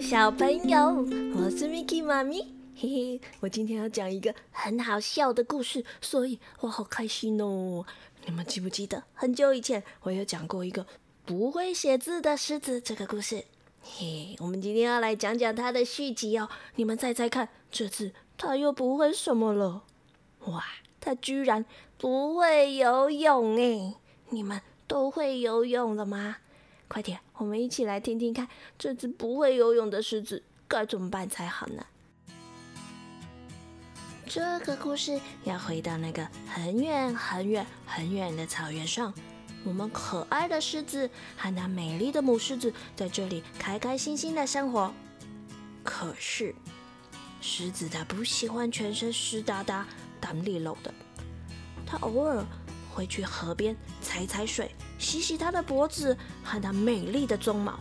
小朋友，我是 Miki 妈咪，嘿嘿，我今天要讲一个很好笑的故事，所以我好开心哦。你们记不记得很久以前我有讲过一个不会写字的狮子这个故事？嘿，我们今天要来讲讲它的续集哦。你们猜猜看，这次它又不会什么了？哇，它居然不会游泳诶！你们都会游泳了吗？快点，我们一起来听听看，这只不会游泳的狮子该怎么办才好呢？这个故事要回到那个很远很远很远的草原上，我们可爱的狮子和那美丽的母狮子在这里开开心心的生活。可是，狮子它不喜欢全身湿哒哒、胆里漏的，它偶尔。会去河边踩踩水，洗洗它的脖子和它美丽的鬃毛。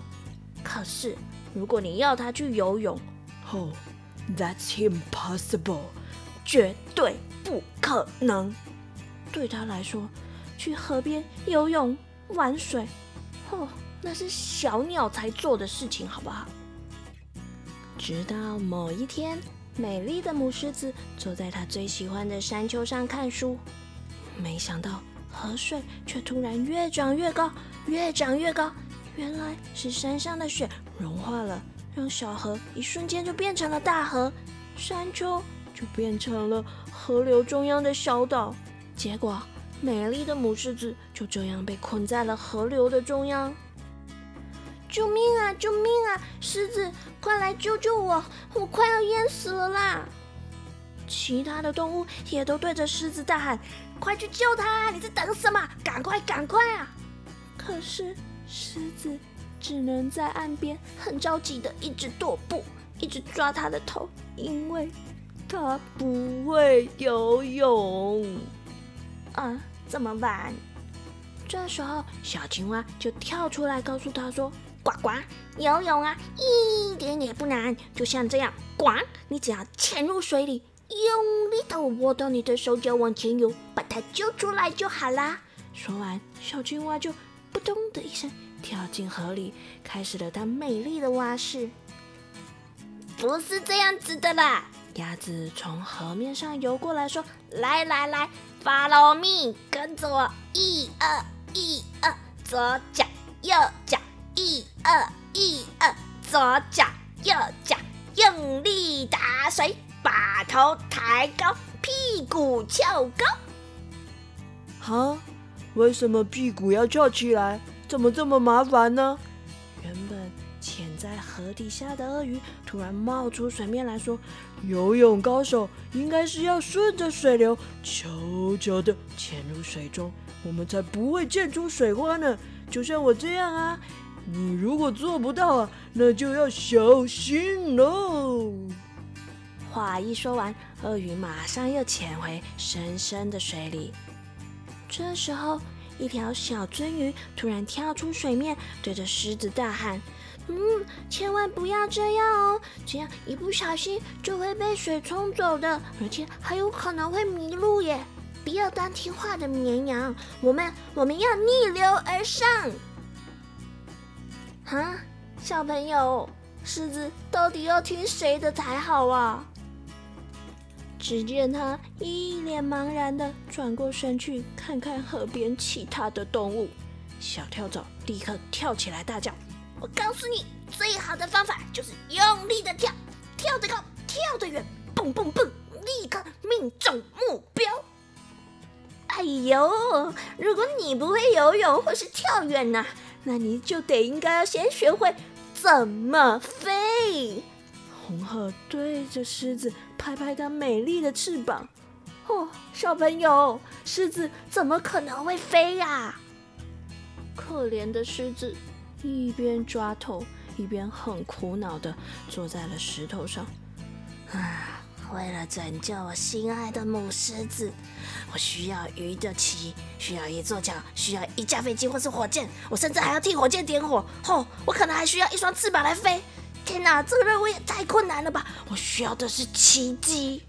可是，如果你要它去游泳，Oh, that's impossible，绝对不可能。对他来说，去河边游泳玩水，哦，那是小鸟才做的事情，好不好？直到某一天，美丽的母狮子坐在它最喜欢的山丘上看书。没想到河水却突然越涨越高，越涨越高。原来是山上的雪融化了，让小河一瞬间就变成了大河，山丘就变成了河流中央的小岛。结果，美丽的母狮子就这样被困在了河流的中央。救命啊！救命啊！狮子，快来救救我！我快要淹死了啦！其他的动物也都对着狮子大喊：“快去救它！你在等什么？赶快，赶快啊！”可是狮子只能在岸边很着急的一直踱步，一直抓它的头，因为它不会游泳啊！怎么办？这时候小青蛙就跳出来告诉他说：“呱呱，游泳啊，一点也不难，就像这样，呱，你只要潜入水里。”用力的握到你的手脚往前游，把它救出来就好啦。说完，小青蛙就扑通的一声跳进河里，开始了它美丽的蛙式。不是这样子的啦！鸭子从河面上游过来说：“来来来，follow me，跟着我，一二一二，左脚右脚，一二一二，左脚右脚，用力打水。”把头抬高，屁股翘高。哈？为什么屁股要翘起来？怎么这么麻烦呢？原本潜在河底下的鳄鱼突然冒出水面来说：“游泳高手应该是要顺着水流，悄悄的潜入水中，我们才不会溅出水花呢。就像我这样啊，你如果做不到啊，那就要小心喽。”话一说完，鳄鱼马上又潜回深深的水里。这时候，一条小鳟鱼突然跳出水面，对着狮子大喊：“嗯，千万不要这样哦，这样一不小心就会被水冲走的，而且还有可能会迷路耶！不要当听话的绵羊，我们我们要逆流而上。”哈，小朋友，狮子到底要听谁的才好啊？只见他一脸茫然的转过身去，看看河边其他的动物。小跳蚤立刻跳起来大叫：“我告诉你，最好的方法就是用力的跳，跳得高，跳得远，蹦蹦蹦，立刻命中目标。”哎呦，如果你不会游泳或是跳远呢，那你就得应该要先学会怎么飞。红鹤对着狮子拍拍它美丽的翅膀。哦，小朋友，狮子怎么可能会飞呀？可怜的狮子一边抓头，一边很苦恼的坐在了石头上。啊，为了拯救我心爱的母狮子，我需要鱼的鳍，需要一座桥，需要一架飞机或是火箭，我甚至还要替火箭点火。哦，我可能还需要一双翅膀来飞。天哪，这个任务也太困难了吧！我需要的是奇迹。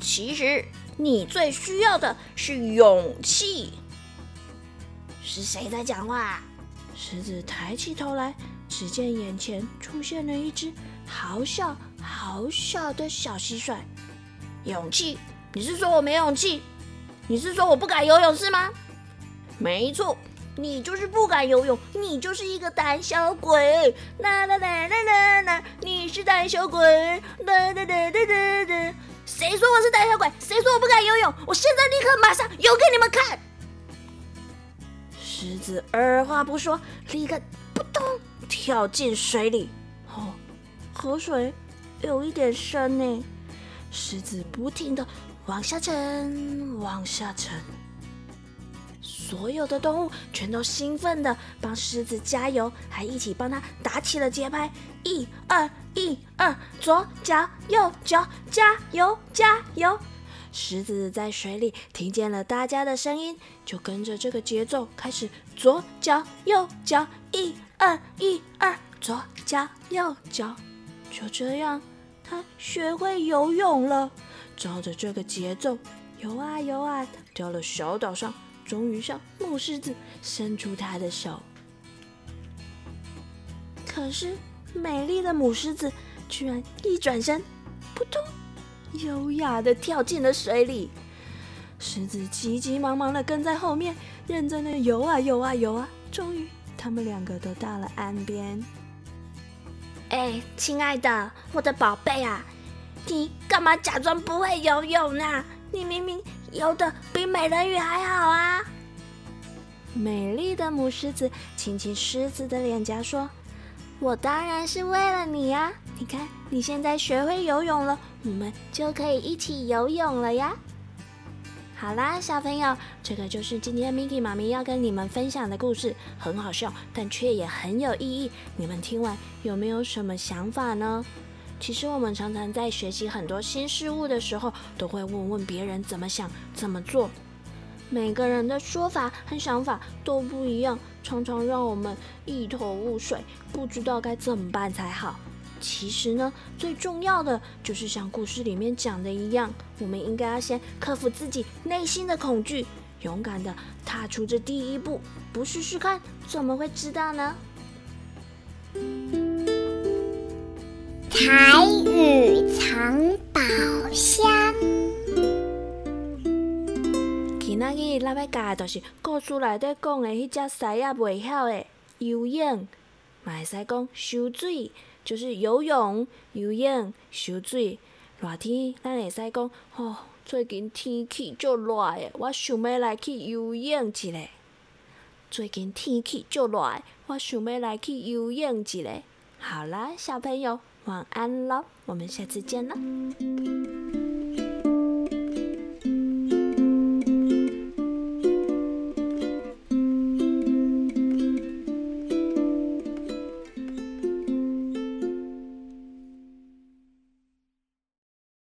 其实你最需要的是勇气。是谁在讲话？狮子抬起头来，只见眼前出现了一只好小好小的小蟋蟀。勇气？你是说我没勇气？你是说我不敢游泳是吗？没错，你就是不敢游泳，你就是一个胆小鬼。啦啦啦啦啦啦，你是胆小鬼。啦啦啦啦啦啦，谁说我是胆小鬼？谁说我不敢游泳？我现在立刻马上游给你们看。狮子二话不说，立刻扑通跳进水里。哦，河水有一点深呢。狮子不停的往下沉，往下沉。所有的动物全都兴奋的帮狮子加油，还一起帮他打起了节拍。一二一二，左脚右脚，加油加油！狮子在水里听见了大家的声音，就跟着这个节奏开始左脚右脚，一二一二，左脚右脚。就这样，它学会游泳了。照着这个节奏游啊游啊，到了小岛上。终于向母狮子伸出它的手，可是美丽的母狮子居然一转身，扑通，优雅的跳进了水里。狮子急急忙忙的跟在后面，认真的游啊游啊游啊。终于，他们两个都到了岸边。哎，亲爱的，我的宝贝啊，你干嘛假装不会游泳呢？你明明……游的比美人鱼还好啊！美丽的母狮子亲亲狮子的脸颊，说：“我当然是为了你呀！你看，你现在学会游泳了，我们就可以一起游泳了呀！”好啦，小朋友，这个就是今天 Miki 妈咪要跟你们分享的故事，很好笑，但却也很有意义。你们听完有没有什么想法呢？其实我们常常在学习很多新事物的时候，都会问问别人怎么想、怎么做。每个人的说法和想法都不一样，常常让我们一头雾水，不知道该怎么办才好。其实呢，最重要的就是像故事里面讲的一样，我们应该要先克服自己内心的恐惧，勇敢的踏出这第一步。不试试看，怎么会知道呢？台语藏宝箱。今仔日咱要教的就是故事内底讲的迄只狮仔袂晓的游泳，嘛会使讲游水，就是游泳、游泳、游水。热天咱会使讲，吼，最近天气足热的，我想要来去游泳一下。最近天气足热，我想要来去游泳一下。好啦，小朋友。晚安喽，我们下次见了。